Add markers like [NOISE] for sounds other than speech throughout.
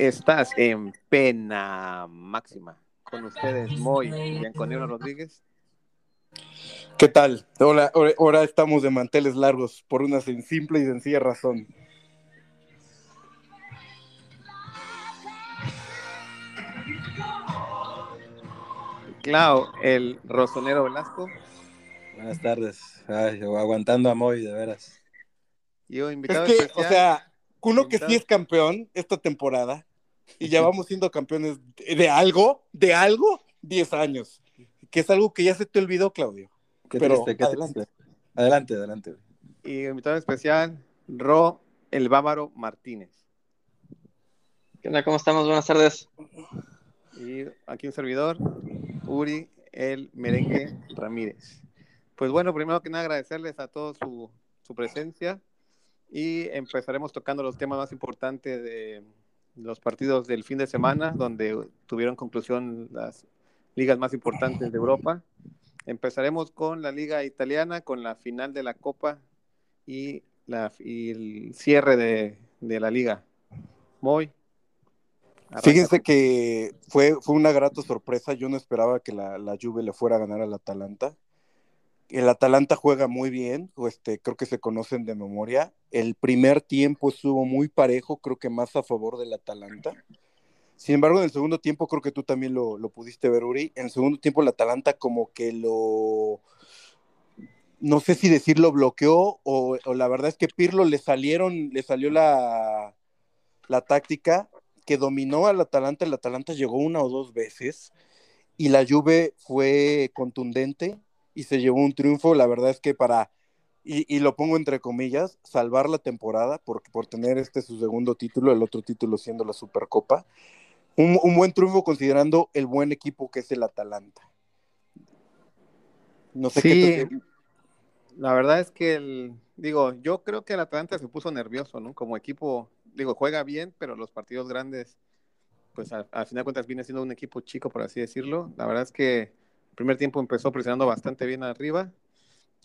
Estás en pena máxima. Con ustedes, Moy Bianconero Rodríguez. ¿Qué tal? Hola, ahora estamos de manteles largos por una simple y sencilla razón. Clau, el rosonero Velasco. Buenas tardes. aguantando a Moy, de veras. Y invitado es que, o sea, uno que sí es campeón esta temporada y ya vamos siendo campeones de algo, de algo, 10 años. Que es algo que ya se te olvidó, Claudio. Pero adelante. adelante, adelante. Y invitado especial, Ro, el bávaro Martínez. ¿Qué onda? ¿Cómo estamos? Buenas tardes. Y aquí un servidor, Uri, el merengue Ramírez. Pues bueno, primero que nada agradecerles a todos su, su presencia y empezaremos tocando los temas más importantes de los partidos del fin de semana, donde tuvieron conclusión las ligas más importantes de Europa. Empezaremos con la liga italiana, con la final de la Copa y, la, y el cierre de, de la liga. Muy. Fíjense que fue, fue una grata sorpresa. Yo no esperaba que la, la Juve le fuera a ganar al Atalanta. El Atalanta juega muy bien, este, creo que se conocen de memoria. El primer tiempo estuvo muy parejo, creo que más a favor del Atalanta. Sin embargo, en el segundo tiempo, creo que tú también lo, pudiste ver, Uri. En el segundo tiempo, el Atalanta como que lo. No sé si decirlo bloqueó o, la verdad es que Pirlo le salieron, le salió la, la táctica que dominó al Atalanta. El Atalanta llegó una o dos veces y la Juve fue contundente y se llevó un triunfo, la verdad es que para, y, lo pongo entre comillas, salvar la temporada, porque por tener este su segundo título, el otro título siendo la Supercopa, un, buen triunfo considerando el buen equipo que es el Atalanta. No sé qué La verdad es que, el, digo, yo creo que el Atalanta se puso nervioso, ¿no? Como equipo, digo, juega bien, pero los partidos grandes, pues al, al final de cuentas viene siendo un equipo chico, por así decirlo. La verdad es que primer tiempo empezó presionando bastante bien arriba.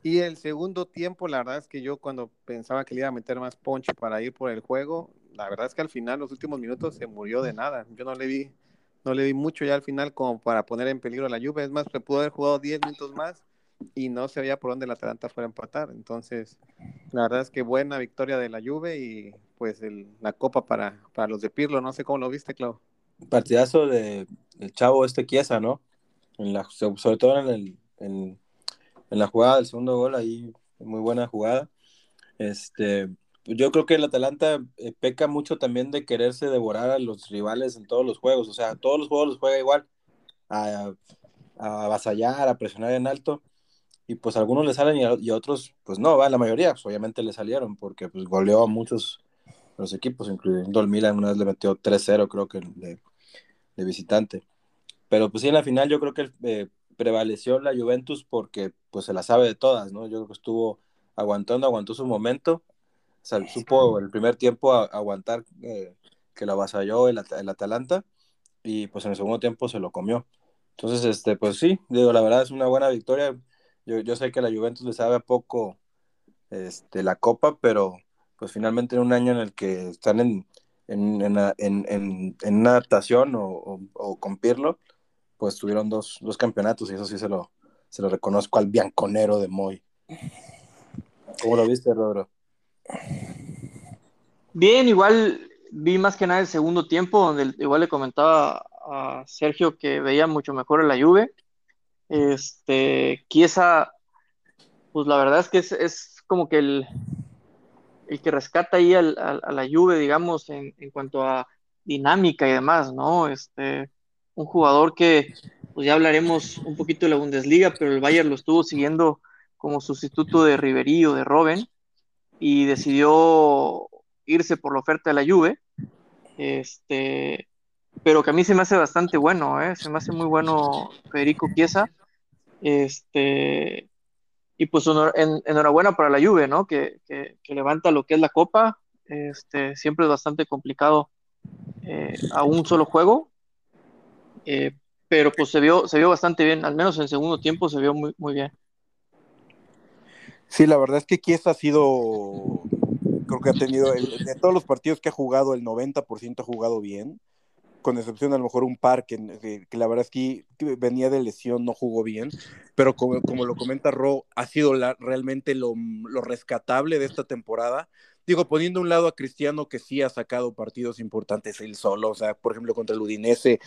Y el segundo tiempo, la verdad es que yo cuando pensaba que le iba a meter más punch para ir por el juego, la verdad es que al final, los últimos minutos, se murió de nada. Yo no le vi, no le vi mucho ya al final como para poner en peligro la lluvia. Es más, se pudo haber jugado 10 minutos más y no se veía por dónde la Atalanta fuera a empatar. Entonces, la verdad es que buena victoria de la Juve y pues la copa para, para los de Pirlo. No sé cómo lo viste, Clau. Partidazo de, del chavo este Chiesa, ¿no? Sobre todo en, el, en, la jugada del segundo gol, ahí muy buena jugada. Este, yo creo que el Atalanta eh, peca mucho también de quererse devorar a los rivales en todos los juegos, o sea, todos los juegos los juega igual, a, a avasallar, a presionar en alto, y pues algunos le salen y a, otros, pues no, va, la mayoría, pues obviamente le salieron, porque pues goleó a muchos los equipos, incluyendo el Milan, una vez le metió 3-0 creo que de, de visitante. Pero pues sí, en la final yo creo que eh, prevaleció la Juventus porque pues se la sabe de todas, ¿no? Yo creo que estuvo aguantando, aguantó su momento, o sea, supo el primer tiempo aguantar eh, que la avasalló el, el, Atalanta y pues en el segundo tiempo se lo comió. Entonces, este, pues sí, digo, la verdad es una buena victoria. Yo, yo sé que la Juventus le sabe a poco este, la copa, pero pues finalmente en un año en el que están en, en, en, en, en una adaptación o, o, o con Pirlo, pues tuvieron dos, campeonatos y eso sí se lo, se lo reconozco al bianconero de Moy. ¿Cómo lo viste, Rodro? Bien, igual vi más que nada el segundo tiempo, donde igual le comentaba a Sergio que veía mucho mejor la Juve. Este, Chiesa, pues la verdad es que es, como que el, el que rescata ahí a la Juve, digamos, en, en, cuanto a dinámica y demás, ¿no? Este, un jugador que pues ya hablaremos un poquito de la Bundesliga, pero el Bayern lo estuvo siguiendo como sustituto de Ribery o de Robben y decidió irse por la oferta de la Juve. Este, pero que a mí se me hace bastante bueno, ¿eh? se me hace muy bueno Federico Chiesa. Este, y pues enhorabuena para la Juve, ¿no? Que, levanta lo que es la Copa. Este, siempre es bastante complicado eh, a un solo juego, eh, pero pues se vio, se vio bastante bien, al menos en el segundo tiempo se vio muy, muy bien. Sí, la verdad es que Kiesa ha sido creo que ha tenido, de todos los partidos que ha jugado, el 90% ha jugado bien, con excepción a lo mejor un par que, que la verdad es que venía de lesión, no jugó bien, pero como, como lo comenta Ro, ha sido la, realmente lo, lo rescatable de esta temporada digo, poniendo un lado a Cristiano que sí ha sacado partidos importantes él solo, o sea, por ejemplo, contra el Udinese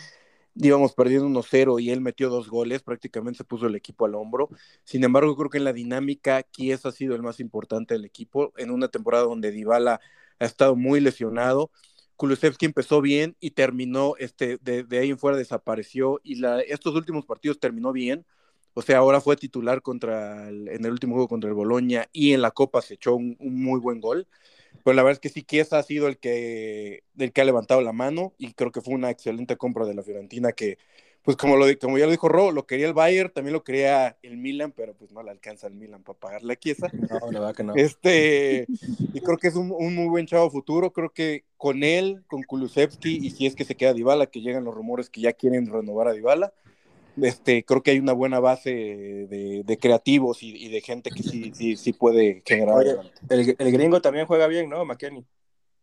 íbamos perdiendo 1-0 y él metió dos goles, prácticamente se puso el equipo al hombro. Sin embargo, creo que en la dinámica, Kies ha sido el más importante del equipo en una temporada donde Dybala ha estado muy lesionado. Kulusevski empezó bien y terminó, este, de, ahí en fuera desapareció y la, estos últimos partidos terminó bien. O sea, ahora fue titular contra en el último juego contra el Boloña y en la Copa se echó un muy buen gol. Pero la verdad es que sí, Chiesa ha sido el que, el que ha levantado la mano y creo que fue una excelente compra de la Fiorentina que, pues como, lo, como ya lo dijo Ro, lo quería el Bayern, también lo quería el Milan, pero pues no le alcanza el Milan para pagarle a Chiesa. No, la verdad que no. Este, y creo que es un, un, muy buen chavo futuro, creo que con él, con Kulusevski, y si es que se queda Dybala, que llegan los rumores que ya quieren renovar a Dybala, este, creo que hay una buena base de, de creativos y, y, de gente que sí, sí, sí puede generar. Oye, el, el, gringo también juega bien, ¿no? McKenny.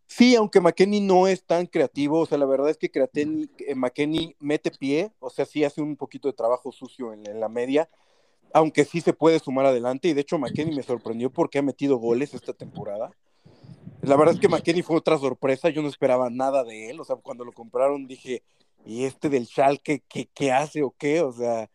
Sí, aunque McKenny no es tan creativo, o sea, la verdad es que eh, McKenny mete pie, o sea, sí hace un poquito de trabajo sucio en, en, la media, aunque sí se puede sumar adelante, y de hecho McKenny me sorprendió porque ha metido goles esta temporada. La verdad es que McKenny fue otra sorpresa, yo no esperaba nada de él, o sea, cuando lo compraron dije, y este del Schalke, ¿qué, qué hace o qué? O sea,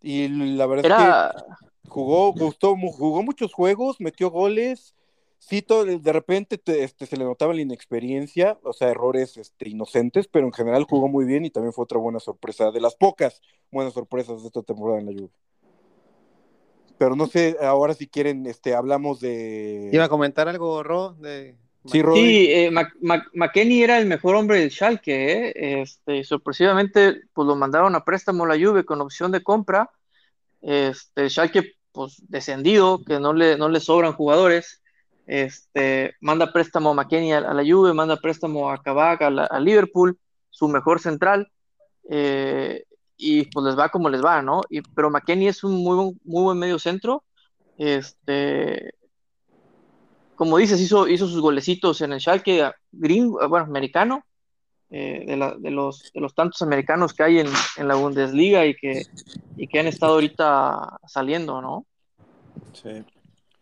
y la verdad Era... es que jugó, gustó, jugó muchos juegos, metió goles, sí, todo, de repente te, este, se le notaba la inexperiencia, o sea, errores este, inocentes, pero en general jugó muy bien y también fue otra buena sorpresa, de las pocas buenas sorpresas de esta temporada en la lluvia. Pero no sé, ahora si quieren, este, hablamos de... Iba a comentar algo, Ro, de Sí, sí eh, era el mejor hombre del Schalke, ¿eh? este, sorpresivamente pues lo mandaron a préstamo a la Juve con opción de compra, este, Schalke pues descendido, que no le, no le sobran jugadores, este, manda préstamo a McKenny a, a la Juve, manda préstamo a Kabak, a, a, Liverpool, su mejor central, eh, y pues les va como les va, ¿no? Y, pero McKenny es un muy, muy buen medio centro, este, como dices, hizo, hizo sus golecitos en el Schalke gringo, bueno, americano, eh, de, la, de, los, de los tantos americanos que hay en, en la Bundesliga y que, y que han estado ahorita saliendo, ¿no? Sí.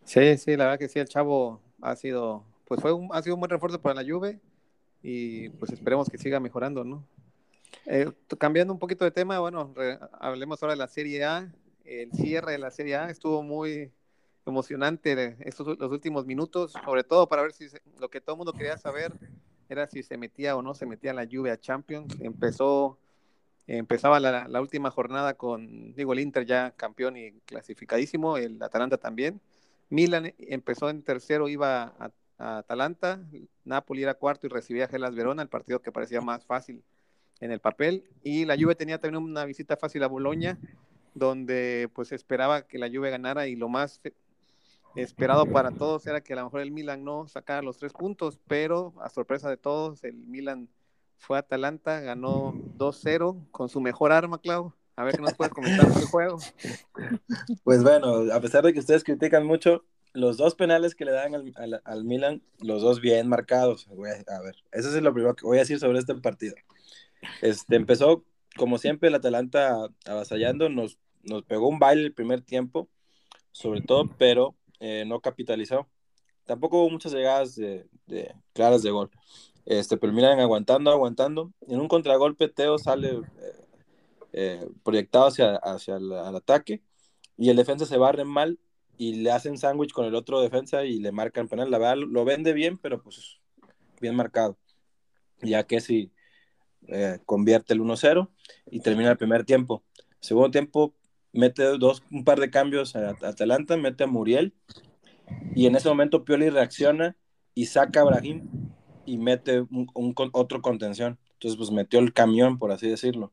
Sí, sí, la verdad que sí, el chavo ha sido, pues fue un, ha sido un buen refuerzo para la Juve y pues esperemos que siga mejorando, ¿no? Eh, cambiando un poquito de tema, bueno, re, hablemos ahora de la Serie A. El cierre de la Serie A estuvo muy, emocionante estos los últimos minutos, sobre todo para ver si se, lo que todo el mundo quería saber era si se metía o no se metía la lluvia Champions. Empezó, empezaba la, la, última jornada con, digo, el Inter ya campeón y clasificadísimo, el Atalanta también. Milan empezó en tercero, iba a, a Atalanta, Napoli era cuarto y recibía a Gelas Verona, el partido que parecía más fácil en el papel. Y la Juve tenía también una visita fácil a Boloña, donde pues esperaba que la Juve ganara y lo más esperado para todos era que a lo mejor el Milan no sacara los tres puntos, pero a sorpresa de todos, el Milan fue a Atalanta, ganó 2-0 con su mejor arma, Clau. A ver qué nos puedes comentar del juego. Pues bueno, a pesar de que ustedes critican mucho, los dos penales que le dan al, al, al Milan, los dos bien marcados. Voy a, a, ver, eso es lo primero que voy a decir sobre este partido. Este, empezó, como siempre, el Atalanta avasallando, nos, nos pegó un baile el primer tiempo, sobre todo, pero eh, no capitalizó. Tampoco hubo muchas llegadas de, claras de gol. Este, pero miran aguantando, aguantando. En un contragolpe, Teo sale eh, eh, proyectado hacia, hacia el, ataque y el defensa se barre mal y le hacen sándwich con el otro defensa y le marcan penal. La verdad, lo vende bien, pero pues bien marcado. Ya que si convierte el 1-0 y termina el primer tiempo. Segundo tiempo, mete dos, un par de cambios a Atalanta, mete a Muriel y en ese momento Pioli reacciona y saca a Brahim y mete un, otro contención. Entonces, pues metió el camión, por así decirlo.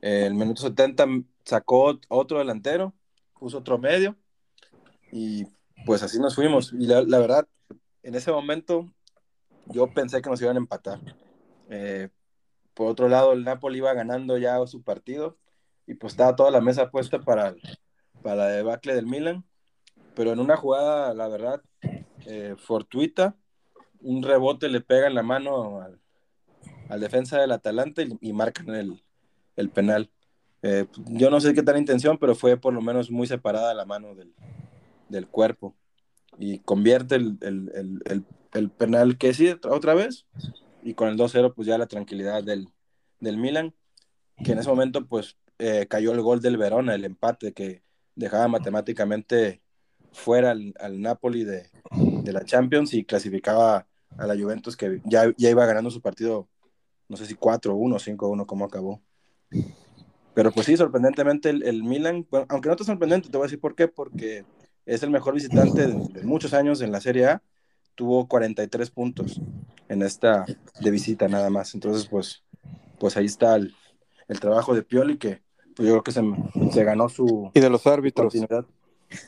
El minuto 70 sacó otro delantero, puso otro medio y pues así nos fuimos. Y la, la verdad, en ese momento yo pensé que nos iban a empatar. Eh, por otro lado, el Napoli iba ganando ya su partido y pues estaba toda la mesa puesta para, para la debacle del Milan, pero en una jugada, la verdad, eh, fortuita, un rebote le pega en la mano al, defensa del Atalanta y, marcan el, penal. Eh, yo no sé qué tal intención, pero fue por lo menos muy separada la mano del, cuerpo. Y convierte el, penal que sí otra vez. Y con el 2-0, pues ya la tranquilidad del, del Milan, que en ese momento, pues eh, cayó el gol del Verona, el empate que dejaba matemáticamente fuera al, Napoli de, la Champions y clasificaba a la Juventus que ya, ya iba ganando su partido, no sé si 4-1 o 5-1 como acabó. Pero pues sí, sorprendentemente el, Milan, aunque no te sorprendente, te voy a decir por qué, porque es el mejor visitante de, muchos años en la Serie A, tuvo 43 puntos en esta de visita nada más. Entonces, pues, pues ahí está el, el trabajo de Pioli que pues yo creo que se, se ganó su... Y de los árbitros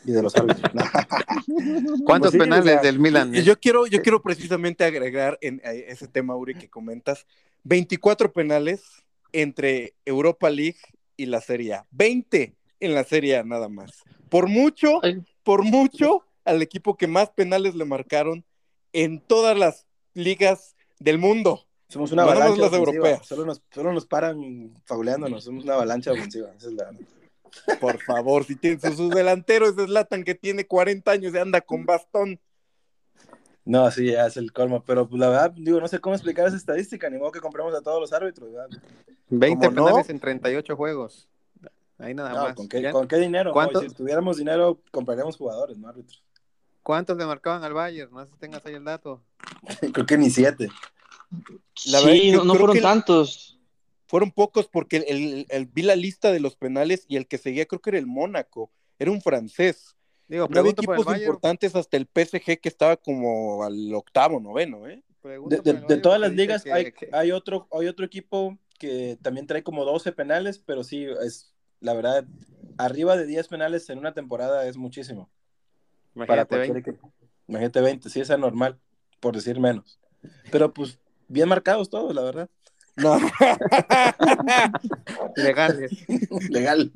y de los árbitros. [LAUGHS] ¿Cuántos pues penales del Milan? Yo quiero, yo quiero precisamente agregar en ese tema, Uri, que comentas, 24 penales entre Europa League y la Serie A. 20 en la Serie A nada más. Por mucho, por mucho, al equipo que más penales le marcaron en todas las ligas del mundo. Somos una avalancha las europeas. Solo nos, solo nos paran fauleándonos. Somos una avalancha ofensiva. Esa es la... Por favor, si tiene sus delanteros es Latan que tiene 40 años y anda con bastón. No, sí, ya es el colmo, pero pues, la verdad, digo, no sé cómo explicar esa estadística, ni modo que compremos a todos los árbitros. ¿verdad? 20 penales en 38 juegos. Ahí nada más. ¿con qué, ¿con qué dinero? Si tuviéramos dinero, compraríamos jugadores, no árbitros. ¿Cuántos le marcaban al Bayern? No sé si tengas ahí el dato. [LAUGHS] creo que ni siete. La sí, no, fueron tantos fueron pocos porque el, vi la lista de los penales y el que seguía creo que era el Mónaco, era un francés. Digo, no había equipos importantes hasta el PSG que estaba como al octavo, noveno, ¿eh? De, todas las ligas hay, otro, hay otro equipo que también trae como 12 penales, pero sí, es la verdad, arriba de 10 penales en una temporada es muchísimo. Imagínate 20. Imagínate 20, sí es anormal, por decir menos. Pero pues bien marcados todos, la verdad. No. [LAUGHS] Legales. Legal.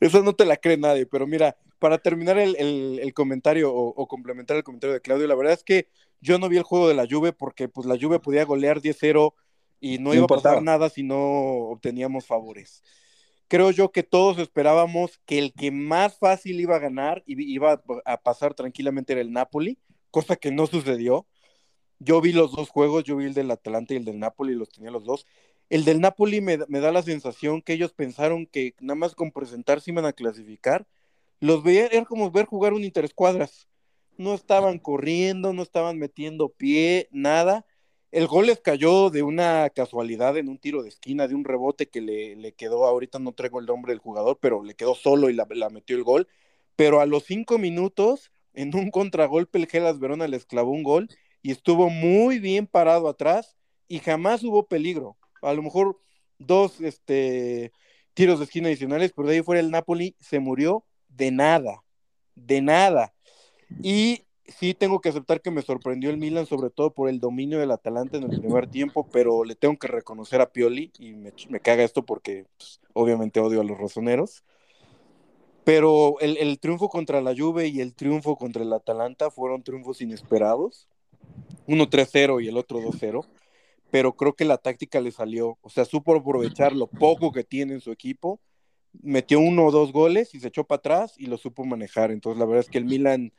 Eso no te la cree nadie, pero mira, para terminar el, comentario o, complementar el comentario de Claudio, la verdad es que yo no vi el juego de la Juve porque pues la Juve podía golear 10-0 y no iba a pasar nada si no obteníamos favores. Creo yo que todos esperábamos que el que más fácil iba a ganar y iba a pasar tranquilamente era el Napoli, cosa que no sucedió. Yo vi los dos juegos, yo vi el del Atalanta y el del Napoli, los tenía los dos. El del Napoli me, da la sensación que ellos pensaron que nada más con presentarse iban a clasificar. Los veía, era como ver jugar un interescuadras. No estaban corriendo, no estaban metiendo pie, nada. El gol les cayó de una casualidad en un tiro de esquina, de un rebote que le, quedó, ahorita no traigo el nombre del jugador, pero le quedó solo y la, la metió el gol. Pero a los cinco minutos, en un contragolpe, el Gelas Verona les clavó un gol y estuvo muy bien parado atrás y jamás hubo peligro. A lo mejor dos este, tiros de esquina adicionales, pero de ahí fuera el Napoli se murió de nada, de nada. Y sí tengo que aceptar que me sorprendió el Milan, sobre todo por el dominio del Atalanta en el primer tiempo, pero le tengo que reconocer a Pioli y me, caga esto porque pues, obviamente odio a los rosoneros. Pero el, el, triunfo contra la Juve y el triunfo contra el Atalanta fueron triunfos inesperados uno 3-0 y el otro 2-0, pero creo que la táctica le salió, o sea, supo aprovechar lo poco que tiene en su equipo, metió uno o dos goles y se echó para atrás y lo supo manejar, entonces la verdad es que el Milan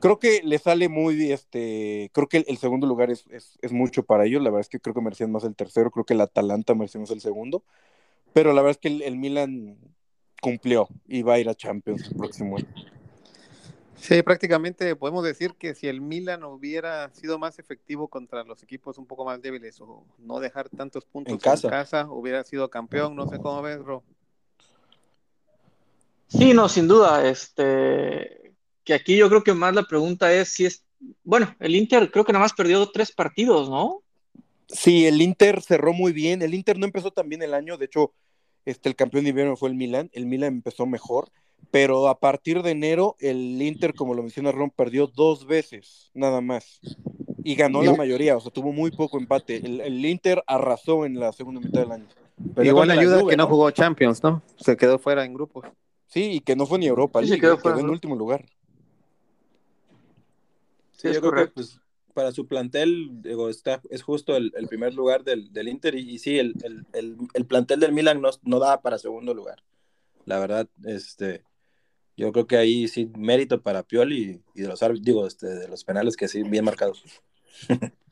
creo que le sale muy, este, creo que el, segundo lugar es, mucho para ellos, la verdad es que creo que merecían más el tercero, creo que el Atalanta merecía más el segundo, pero la verdad es que el, el Milan cumplió y va a ir a Champions el próximo año. Sí, prácticamente podemos decir que si el Milan hubiera sido más efectivo contra los equipos un poco más débiles o no dejar tantos puntos en casa, hubiera sido campeón. No sé cómo ves, Ro. Sí, no, sin duda. Este, que aquí yo creo que más la pregunta es si es, bueno, el Inter creo que nada más perdió tres partidos, ¿no? Sí, el Inter cerró muy bien. El Inter no empezó tan bien el año. De hecho, este, el campeón de invierno fue el Milan. El Milan empezó mejor pero a partir de enero el Inter, como lo menciona Ron, perdió dos veces, nada más. Y ganó la mayoría, o sea, tuvo muy poco empate. El, Inter arrasó en la segunda mitad del año. Pero igual ayuda que no jugó Champions, ¿no? Se quedó fuera en grupos. Sí, y que no fue ni Europa, sí, quedó, en último lugar. Sí, yo creo que pues, para su plantel, digo, está, es justo el, primer lugar del, Inter y, sí, el, plantel del Milan no, no da para segundo lugar. La verdad, este, yo creo que ahí sí mérito para Pioli y, de los digo, este, de los penales que sí, bien marcados. [LAUGHS]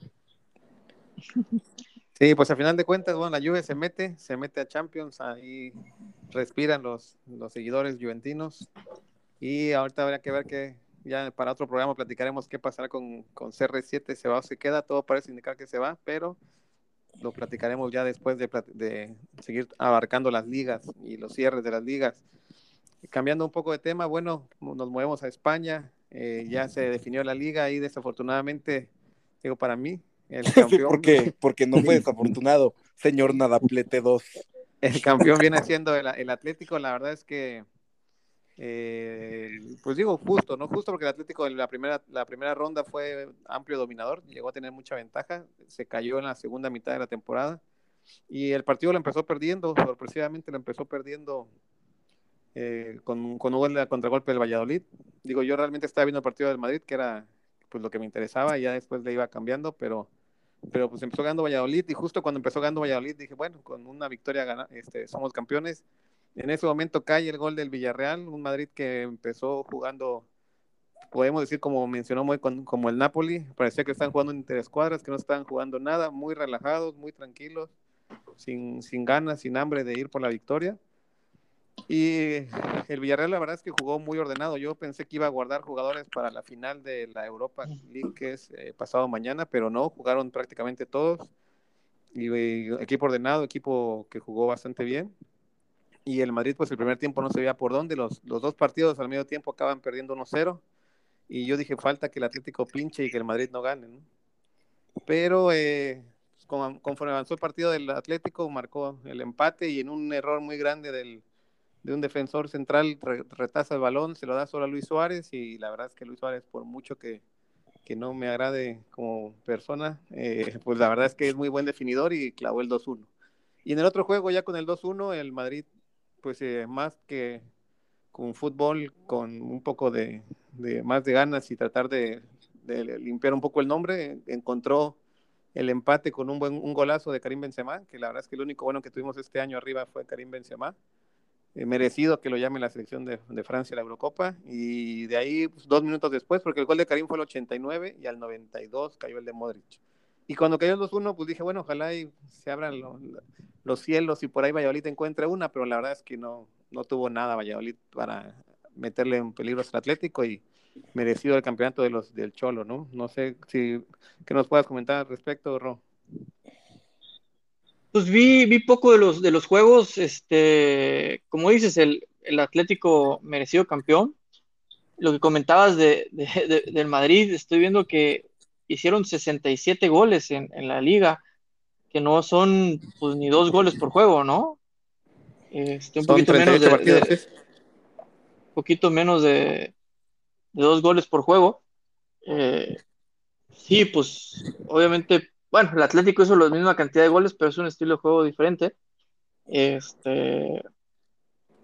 Sí, pues a final de cuentas, bueno, la Juve se mete, se mete a Champions, ahí respiran los, los seguidores juventinos y ahorita habrá que ver que ya para otro programa platicaremos qué pasará con, con CR7, se va o se queda, todo parece indicar que se va, pero lo platicaremos ya después de, de seguir abarcando las ligas y los cierres de las ligas. Cambiando un poco de tema, bueno, nos movemos a España, eh, ya se definió la liga y desafortunadamente, digo, para mí, el [LAUGHS] campeón... porque, [LAUGHS] porque no fue desafortunado, señor Nadaplete 2. El campeón viene siendo el, el Atlético, la verdad es que eh, pues digo justo, ¿no? Justo porque el Atlético en la primera, la primera ronda fue amplio dominador, llegó a tener mucha ventaja, se cayó en la segunda mitad de la temporada y el partido lo empezó perdiendo, sorpresivamente lo empezó perdiendo eh, con, con un contragolpe del Valladolid. Digo, yo realmente estaba viendo el partido del Madrid, que era pues lo que me interesaba, y ya después le iba cambiando, pero, pero pues empezó ganando Valladolid y justo cuando empezó ganando Valladolid dije, bueno, con una victoria gana, este, somos campeones en ese momento cae el gol del Villarreal, un Madrid que empezó jugando, podemos decir como mencionó muy como el Napoli, parecía que estaban jugando en interescuadras, que no estaban jugando nada, muy relajados, muy tranquilos, sin, sin ganas, sin hambre de ir por la victoria. Y el Villarreal la verdad es que jugó muy ordenado. Yo pensé que iba a guardar jugadores para la final de la Europa League, que es eh, pasado mañana, pero no, jugaron prácticamente todos. Y eh, equipo ordenado, equipo que jugó bastante bien y el Madrid pues el primer tiempo no se veía por dónde, los, los dos partidos al medio tiempo acaban perdiendo 1-0 y yo dije falta que el Atlético pinche y que el Madrid no gane, ¿no? Pero eh, conforme avanzó el partido del Atlético marcó el empate y en un error muy grande del, de un defensor central retaza el balón, se lo da solo a Luis Suárez y la verdad es que Luis Suárez por mucho que, que no me agrade como persona, eh, pues la verdad es que es muy buen definidor y clavó el 2-1. Y en el otro juego, ya con el 2-1, el Madrid pues eh, más que con fútbol, con un poco de, más de ganas y tratar de, limpiar un poco el nombre, encontró el empate con un buen un golazo de Karim Benzema, que la verdad es que el único bueno que tuvimos este año arriba fue Karim Benzema. Eh, merecido que lo llame la selección de, Francia la Eurocopa y de ahí pues, dos minutos después, porque el gol de Karim fue el 89 y al 92 cayó el de Modric. Y cuando cayó el 2-1, pues dije, bueno, ojalá y se abran los cielos y por ahí Valladolid encuentre una, pero la verdad es que no, no tuvo nada Valladolid para meterle en peligro al Atlético y merecido el campeonato de los del Cholo, ¿no? No sé si que nos puedas comentar al respecto, Ro. Pues vi, vi poco de los de los juegos, este, como dices, el, el Atlético merecido campeón. Lo que comentabas de, del Madrid, estoy viendo que hicieron 67 goles en, la liga, que no son pues ni dos goles por juego, ¿no? Este, un poquito menos de, poquito menos de, dos goles por juego. Eh, sí, pues obviamente, bueno, el Atlético hizo la misma cantidad de goles, pero es un estilo de juego diferente. Este,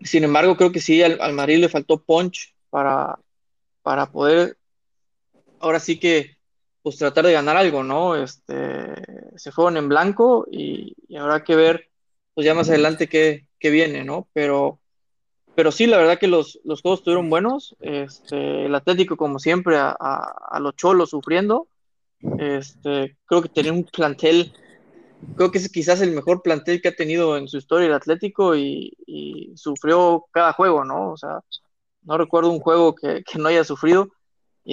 sin embargo, creo que sí, al, al Madrid le faltó punch para, para poder, ahora sí que pues tratar de ganar algo, ¿no? Este, se fueron en blanco y, habrá que ver, pues ya más adelante qué, viene, ¿no? Pero, pero sí, la verdad que los, los juegos estuvieron buenos. Este, el Atlético, como siempre, a, los cholos sufriendo. Este, creo que tenía un plantel, creo que es quizás el mejor plantel que ha tenido en su historia el Atlético y, sufrió cada juego, ¿no? O sea, no recuerdo un juego que no haya sufrido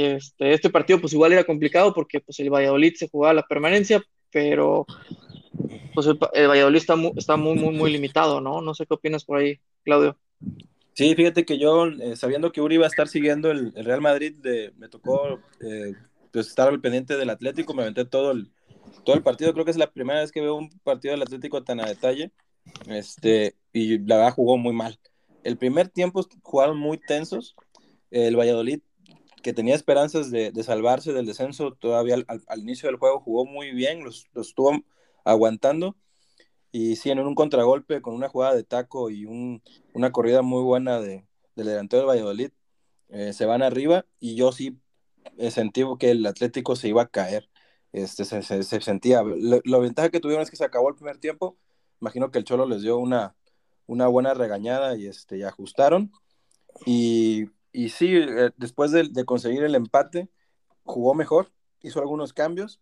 este, este partido pues igual era complicado porque pues el Valladolid se jugaba la permanencia, pero pues el, Valladolid está, muy, está muy, muy, muy limitado, ¿no? No sé qué opinas por ahí, Claudio. Sí, fíjate que yo, eh, sabiendo que Uri iba a estar siguiendo el, Real Madrid, me tocó eh, pues estar al pendiente del Atlético, me aventé todo el, todo el partido, creo que es la primera vez que veo un partido del Atlético tan a detalle, este, y la verdad jugó muy mal. El primer tiempo jugaron muy tensos, el Valladolid que tenía esperanzas de, salvarse del descenso todavía al, inicio del juego, jugó muy bien, los, estuvo aguantando. Y sí, en un contragolpe con una jugada de taco y una corrida muy buena de, del delantero del Valladolid, eh, se van arriba y yo sí eh, sentí que el Atlético se iba a caer. este, se, se, sentía. La, ventaja que tuvieron es que se acabó el primer tiempo. Imagino que el Cholo les dio una, una buena regañada y, este, y ajustaron. Y, y sí, eh, después de, de, conseguir el empate, jugó mejor, hizo algunos cambios.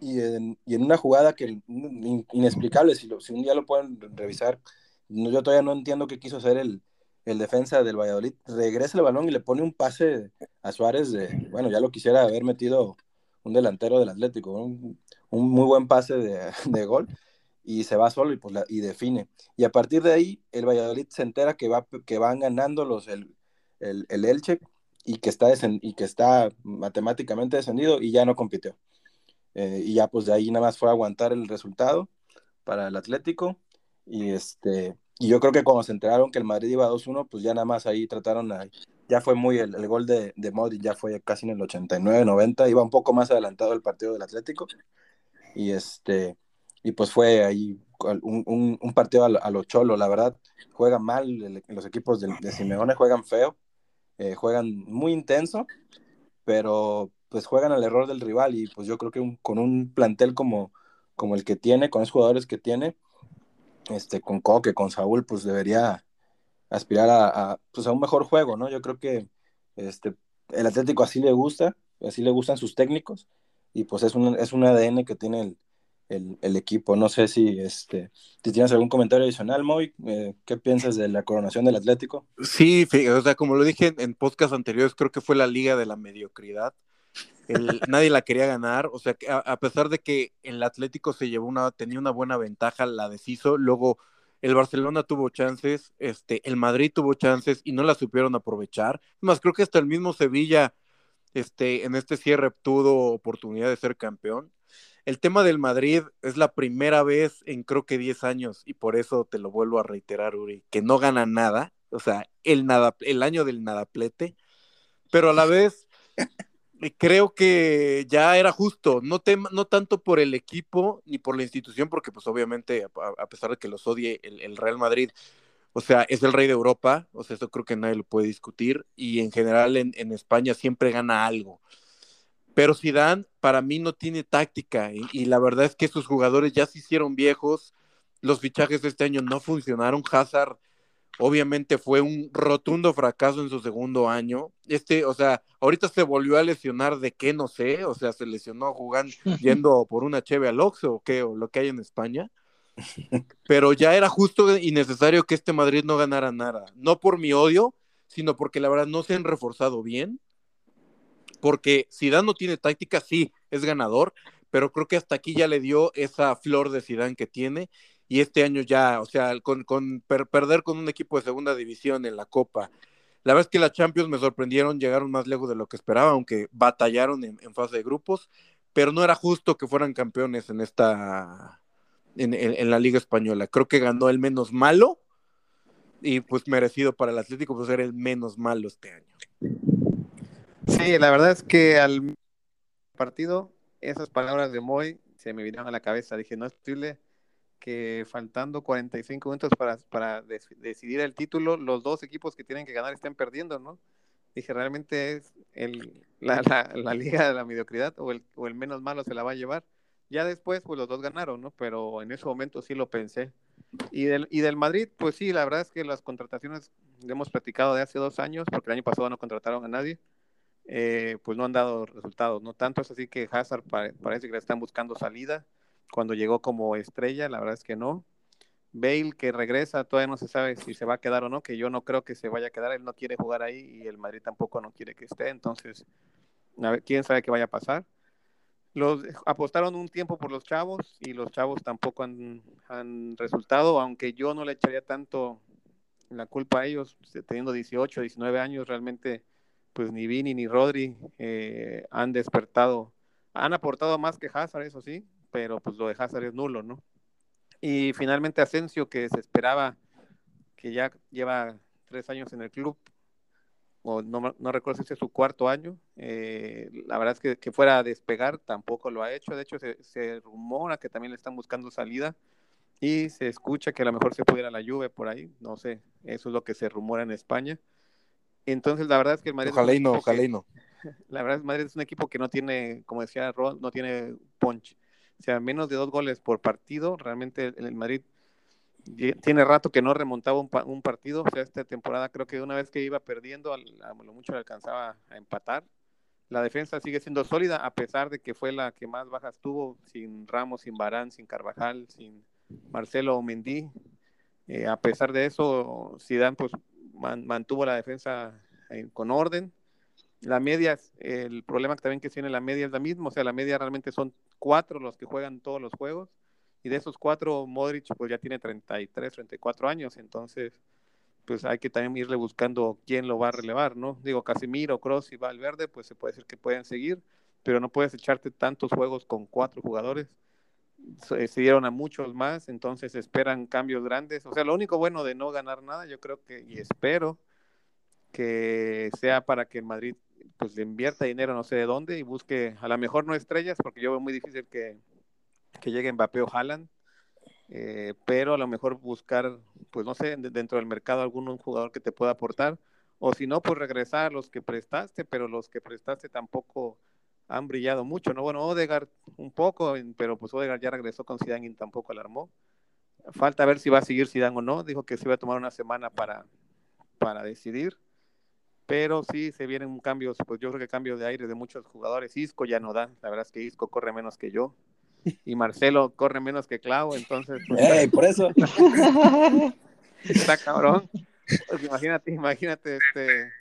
Y en, y en una jugada que inexplicable, si, si un día lo pueden revisar, yo todavía no entiendo qué quiso hacer el, el defensa del Valladolid. Regresa el balón y le pone un pase a Suárez de, bueno, ya lo quisiera haber metido un delantero del Atlético, un, muy buen pase [LAUGHS] de, gol y se va solo y, pues, y define. Y a partir de ahí, el Valladolid se entera que, va, que van ganando los, el, el, el Elche y que, está y que está matemáticamente descendido y ya no compitió. Eh, y ya pues de ahí nada más fue a aguantar el resultado para el Atlético y este y yo creo que cuando se enteraron que el Madrid iba 2-1 pues ya nada más ahí trataron ahí ya fue muy el, gol de, de Modric ya fue casi en el 89 90 iba un poco más adelantado el partido del Atlético y este y pues fue ahí un, un, partido a, los cholos la verdad juegan mal los equipos de, de Simeone juegan feo eh, juegan muy intenso pero pues juegan al error del rival y pues yo creo que con un plantel como, como el que tiene, con esos jugadores que tiene, este, con Coque, con Saúl, pues debería aspirar a, pues a un mejor juego, ¿no? Yo creo que este, el Atlético así le gusta, así le gustan sus técnicos y pues es un, es un ADN que tiene el, el, equipo. No sé si, este, si tienes algún comentario adicional, Moy, eh, ¿qué piensas de la coronación del Atlético? Sí, o sea, como lo dije en podcast anteriores, creo que fue la liga de la mediocridad [LAUGHS] nadie la quería ganar, o sea, a, pesar de que el Atlético se llevó una, tenía una buena ventaja, la deshizo, luego el Barcelona tuvo chances, este, el Madrid tuvo chances y no la supieron aprovechar. Más, creo que hasta el mismo Sevilla, este, en este cierre tuvo oportunidad de ser campeón. El tema del Madrid es la primera vez en creo que 10 años, y por eso te lo vuelvo a reiterar, Uri, que no gana nada, o sea, el, nada, el año del nadaplete, pero a la vez creo que ya era justo, no, no tanto por el equipo ni por la institución, porque pues obviamente, a, pesar de que los odie el, Real Madrid, o sea, es el rey de Europa, o sea, eso creo que nadie lo puede discutir, y en general en, España siempre gana algo. Pero Zidane para mí no tiene táctica, y, y la verdad es que sus jugadores ya se hicieron viejos, los fichajes de este año no funcionaron, Hazard obviamente fue un rotundo fracaso en su segundo año. Este, o sea, ahorita se volvió a lesionar de qué, no sé, o sea, se lesionó jugando, [LAUGHS] yendo por una cheve al Oxxo o qué, o lo que hay en España. [LAUGHS] Pero ya era justo y necesario que este Madrid no ganara nada. No por mi odio, sino porque la verdad no se han reforzado bien. Porque Zidane no tiene táctica, sí, es ganador, pero creo que hasta aquí ya le dio esa flor de Zidane que tiene y este año ya, o sea, con, perder con un equipo de segunda división en la Copa. La verdad es que la Champions me sorprendieron, llegaron más lejos de lo que esperaba, aunque batallaron en, fase de grupos, pero no era justo que fueran campeones en esta, en, la Liga Española. Creo que ganó el menos malo y pues merecido para el Atlético, pues era el menos malo este año. Sí, la verdad es que al partido, esas palabras de Moy se me vinieron a la cabeza. Dije, no es posible que faltando 45 minutos para, para decidir el título, los dos equipos que tienen que ganar estén perdiendo, ¿no? Dije, realmente es el, la, la, liga de la mediocridad o el, o el menos malo se la va a llevar. Ya después, pues los dos ganaron, ¿no? Pero en ese momento sí lo pensé. Y del, y del Madrid, pues sí, la verdad es que las contrataciones hemos platicado de hace dos años, porque el año pasado no contrataron a nadie, eh, pues no han dado resultados, ¿no? Tanto es así que Hazard parece que le están buscando salida cuando llegó como estrella, la verdad es que no. Bale que regresa, todavía no se sabe si se va a quedar o no, que yo no creo que se vaya a quedar, él no quiere jugar ahí y el Madrid tampoco no quiere que esté, entonces, a ver, quién sabe qué vaya a pasar. Los apostaron un tiempo por los chavos y los chavos tampoco han, han resultado, aunque yo no le echaría tanto la culpa a ellos, teniendo 18, 19 años, realmente, pues ni Vini ni Rodri eh, han despertado, han aportado más que Hazard, eso sí, pero pues lo de Hazard es nulo, ¿no? Y finalmente Asensio, que se esperaba, que ya lleva tres años en el club, o no, no recuerdo si es su cuarto año, eh, la verdad es que, que, fuera a despegar tampoco lo ha hecho, de hecho se, se, rumora que también le están buscando salida y se escucha que a lo mejor se pudiera la lluvia por ahí, no sé, eso es lo que se rumora en España. Entonces la verdad es que el Madrid... Ojalá y no, ojalá y no. [LAUGHS] la verdad, Madrid es un equipo que no tiene, como decía Ron, no tiene punch. O sea, menos de dos goles por partido. Realmente el Madrid tiene rato que no remontaba un, partido. O sea, esta temporada creo que una vez que iba perdiendo, a lo mucho le alcanzaba a empatar. La defensa sigue siendo sólida, a pesar de que fue la que más bajas tuvo, sin Ramos, sin Barán, sin Carvajal, sin Marcelo Mendy. Eh, a pesar de eso, Zidane pues mantuvo la defensa con orden. La media, el problema también que tiene la media es la misma, o sea, la media realmente son cuatro los que juegan todos los juegos y de esos cuatro, Modric pues ya tiene 33, 34 años, entonces pues hay que también irle buscando quién lo va a relevar, ¿no? Digo, Casemiro, Cross y Valverde, pues se puede decir que pueden seguir, pero no puedes echarte tantos juegos con cuatro jugadores. Se, dieron a muchos más, entonces esperan cambios grandes. O sea, lo único bueno de no ganar nada, yo creo que, y espero que sea para que el Madrid pues le invierta dinero no sé de dónde y busque a lo mejor no estrellas, porque yo veo muy difícil que, que llegue Mbappé o eh, pero a lo mejor buscar, pues no sé, dentro del mercado algún jugador que te pueda aportar, o si no, pues regresar a los que prestaste, pero los que prestaste tampoco han brillado mucho, ¿no? Bueno, Odegaard un poco, pero pues Odegaard ya regresó con Zidane y tampoco alarmó. Falta ver si va a seguir Zidane o no, dijo que se iba a tomar una semana para, para decidir, pero sí se vienen cambios, pues yo creo que cambios de aire de muchos jugadores. Isco ya no da, la verdad es que Isco corre menos que yo y Marcelo corre menos que Clau, entonces. Pues, [LAUGHS] por eso! [LAUGHS] Está cabrón. Pues, imagínate, imagínate, este,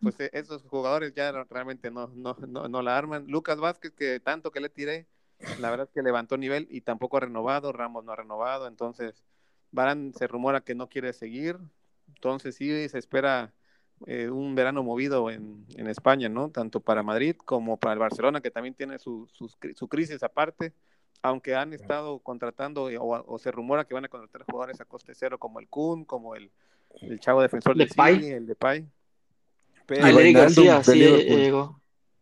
pues e, esos jugadores ya realmente no, no, no, la arman. Lucas Vázquez, que tanto que le tiré, la verdad es que levantó nivel y tampoco ha renovado, Ramos no ha renovado, entonces Barán se rumora que no quiere seguir, entonces sí se espera eh, un verano movido en, en, España, ¿no? Tanto para Madrid como para el Barcelona, que también tiene su, su crisis aparte. Aunque han estado contratando o, se rumora que van a contratar jugadores a coste cero como el Kun, como el, el chavo defensor de City, el de Pero, García, sí,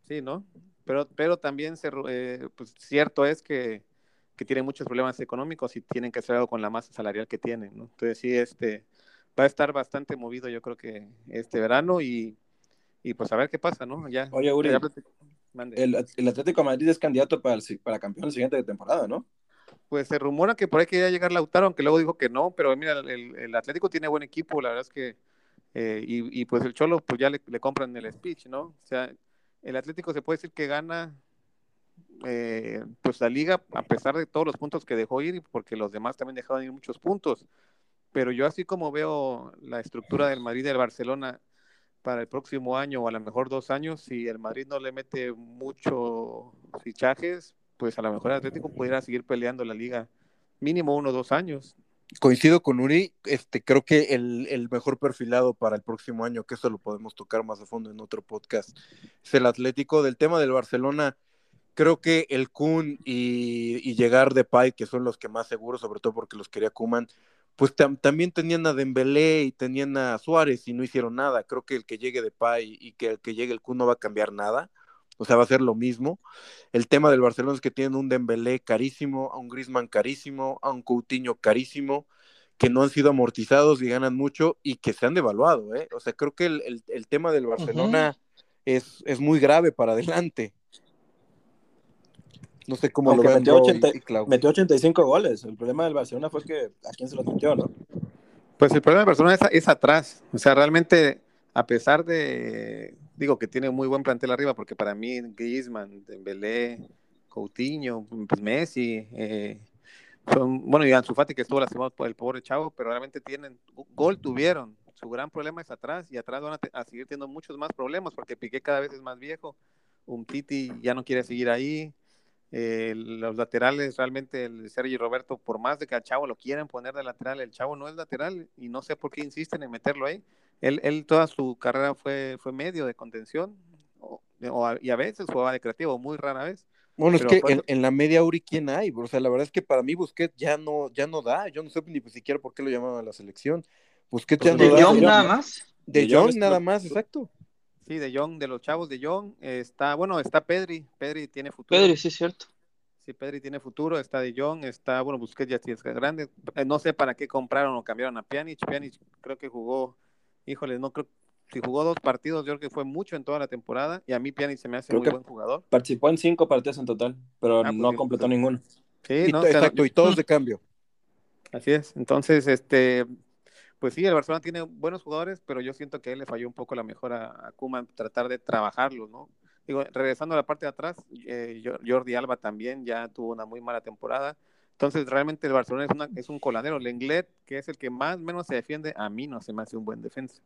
sí, ¿no? Pero, pero también se, eh, pues, cierto es que, que tienen muchos problemas económicos y tienen que hacer algo con la masa salarial que tienen, ¿no? Entonces sí, este, va a estar bastante movido yo creo que este verano y, y pues a ver qué pasa, ¿no? Ya, Oye, Uri, el, Atlético de Madrid es candidato para, el, para campeón la siguiente temporada, ¿no? Pues se rumora que por ahí quería llegar Lautaro, aunque luego dijo que no, pero mira, el, Atlético tiene buen equipo, la verdad es que, eh, y, pues el Cholo, pues ya le, compran el speech, ¿no? O sea, el Atlético se puede decir que gana, eh, pues la liga, a pesar de todos los puntos que dejó ir, porque los demás también dejaron ir muchos puntos. Pero yo así como veo la estructura del Madrid y del Barcelona, para el próximo año o a lo mejor dos años, si el Madrid no le mete muchos fichajes, pues a lo mejor el Atlético pudiera seguir peleando la liga mínimo uno o dos años. Coincido con Uri, este, creo que el, mejor perfilado para el próximo año, que eso lo podemos tocar más a fondo en otro podcast, es el Atlético. Del tema del Barcelona, creo que el Kun y, y llegar de Pai, que son los que más seguros, sobre todo porque los quería Kuman, pues también tenían a Dembélé y tenían a Suárez y no hicieron nada. Creo que el que llegue de Pay y que el que llegue el Kun no va a cambiar nada. O sea, va a ser lo mismo. El tema del Barcelona es que tienen un Dembélé carísimo, a un Griezmann carísimo, a un Coutinho carísimo, que no han sido amortizados y ganan mucho y que se han devaluado. ¿eh? O sea, creo que el, tema del Barcelona es, es muy grave para adelante. No sé cómo lo metió, metió 85 goles. El problema del Barcelona fue que a quién se lo metió, ¿no? Pues el problema del Barcelona es, atrás. O sea, realmente, a pesar de, digo que tiene muy buen plantel arriba, porque para mí Griezmann, Dembélé, Coutinho, pues Messi, eh, son, bueno, y Ansu Fati que estuvo lastimado por el pobre chavo, pero realmente tienen, gol tuvieron. Su gran problema es atrás y atrás van a, seguir teniendo muchos más problemas porque Piqué cada vez es más viejo. Un Titi ya no quiere seguir ahí. Eh, los laterales, realmente el Sergio Roberto, por más de que al Chavo lo quieran poner de lateral, el Chavo no es lateral y no sé por qué insisten en meterlo ahí. Él, él toda su carrera fue, fue medio de contención y a veces jugaba de creativo, muy rara vez. Bueno, es que en, la media Uri, ¿quién hay? O sea, la verdad es que para mí Busquets ya no, ya no da. Yo no sé ni siquiera por qué lo llamaban a la selección. Busquets ya pues no da. Young nada más. De, Young nada más, exacto. Sí, de Young, de los chavos de Young, está, bueno, está Pedri, Pedri tiene futuro. Pedri, sí, es cierto. Sí, Pedri tiene futuro, está de Young, está, bueno, Busquets ya es grande. Eh, no sé para qué compraron o cambiaron a Pjanic. Pjanic creo que jugó, híjole, no creo, si jugó dos partidos, yo creo que fue mucho en toda la temporada. Y a mí Pjanic se me hace muy buen jugador. Participó en cinco partidos en total, pero ah, pues no completó ninguno. Sí, no, exacto, y todos de cambio. Así es. Entonces, este, pues sí, el Barcelona tiene buenos jugadores, pero yo siento que él le falló un poco la mejora a Kuman tratar de trabajarlos, ¿no? Digo, regresando a la parte de atrás, eh, Jordi Alba también ya tuvo una muy mala temporada. Entonces, realmente el Barcelona es, una, es un coladero. Lenglet, que es el que más menos se defiende, a mí no se me hace un buen defensa.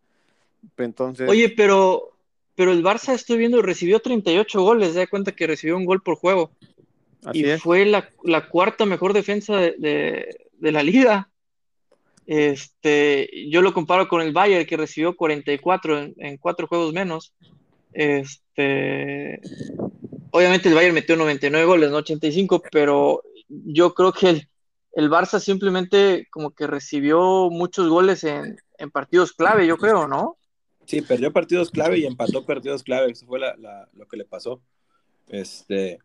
Entonces... Oye, pero, pero el Barça, estoy viendo, recibió 38 goles. Da cuenta que recibió un gol por juego. y fue la, cuarta mejor defensa de, la liga. Este, yo lo comparo con el Bayern, que recibió 44 en, en cuatro juegos menos. Este, obviamente el Bayern metió 99 goles, no 85, pero yo creo que el, el Barça simplemente como que recibió muchos goles en, partidos clave, yo creo, ¿no? Sí, perdió partidos clave y empató partidos clave, eso fue lo que le pasó. Este,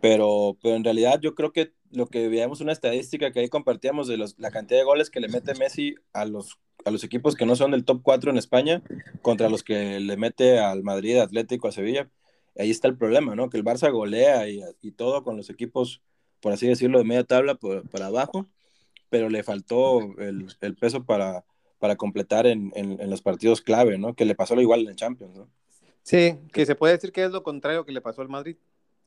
pero, pero en realidad yo creo que lo que veíamos una estadística que ahí compartíamos de los, la cantidad de goles que le mete Messi a los, a los equipos que no son del top 4 en España contra los que le mete al Madrid, Atlético, a Sevilla. Ahí está el problema, ¿no? Que el Barça golea y, y todo con los equipos por así decirlo, de media tabla para abajo, pero le faltó el, peso para, para completar en, los partidos clave, ¿no? Que le pasó lo igual en el Champions, ¿no? Sí, que se puede decir que es lo contrario que le pasó al Madrid.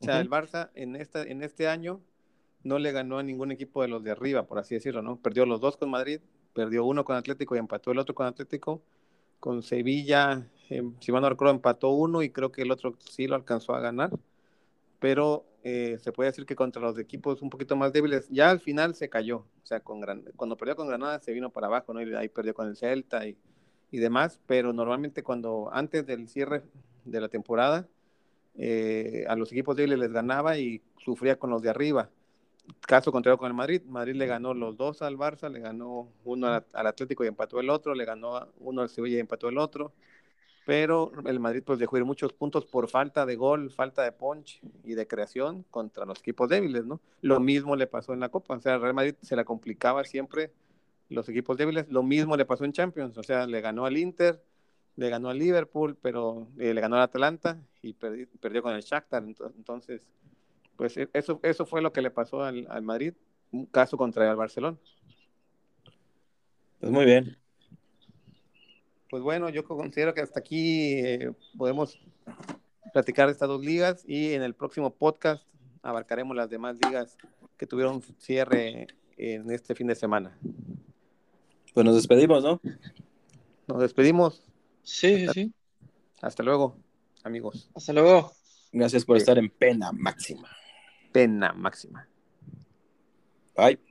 O sea, el Barça en, esta, en este año no le ganó a ningún equipo de los de arriba, por así decirlo, ¿no? Perdió los dos con Madrid, perdió uno con Atlético y empató el otro con Atlético. Con Sevilla, eh, si mal no recuerdo, empató uno y creo que el otro sí lo alcanzó a ganar. Pero eh, se puede decir que contra los equipos un poquito más débiles, ya al final se cayó, o sea, con cuando perdió con Granada se vino para abajo, ¿no? Ahí perdió con el Celta y, y demás, pero normalmente cuando antes del cierre de la temporada, eh, a los equipos débiles les ganaba y sufría con los de arriba. Caso contrario con el Madrid, Madrid le ganó los dos al Barça, le ganó uno al, al Atlético y empató el otro, le ganó uno al Sevilla y empató el otro pero el Madrid pues dejó ir muchos puntos por falta de gol, falta de punch y de creación contra los equipos débiles, ¿no? Lo mismo le pasó en la Copa, o sea, Real Madrid se la complicaba siempre los equipos débiles, lo mismo le pasó en Champions, o sea, le ganó al Inter, le ganó al Liverpool, pero eh, le ganó al Atalanta y perdió con el Shakhtar, entonces, pues e, eso, eso fue lo que le pasó al, al Madrid, un caso contra el Barcelona. Pues muy bien, pues bueno, yo considero que hasta aquí eh, podemos platicar de estas dos ligas y en el próximo podcast abarcaremos las demás ligas que tuvieron cierre en este fin de semana. Pues nos despedimos, ¿no? Nos despedimos. Sí, sí. Hasta luego, amigos. Hasta luego. Gracias por estar en pena máxima. Pena máxima. Bye.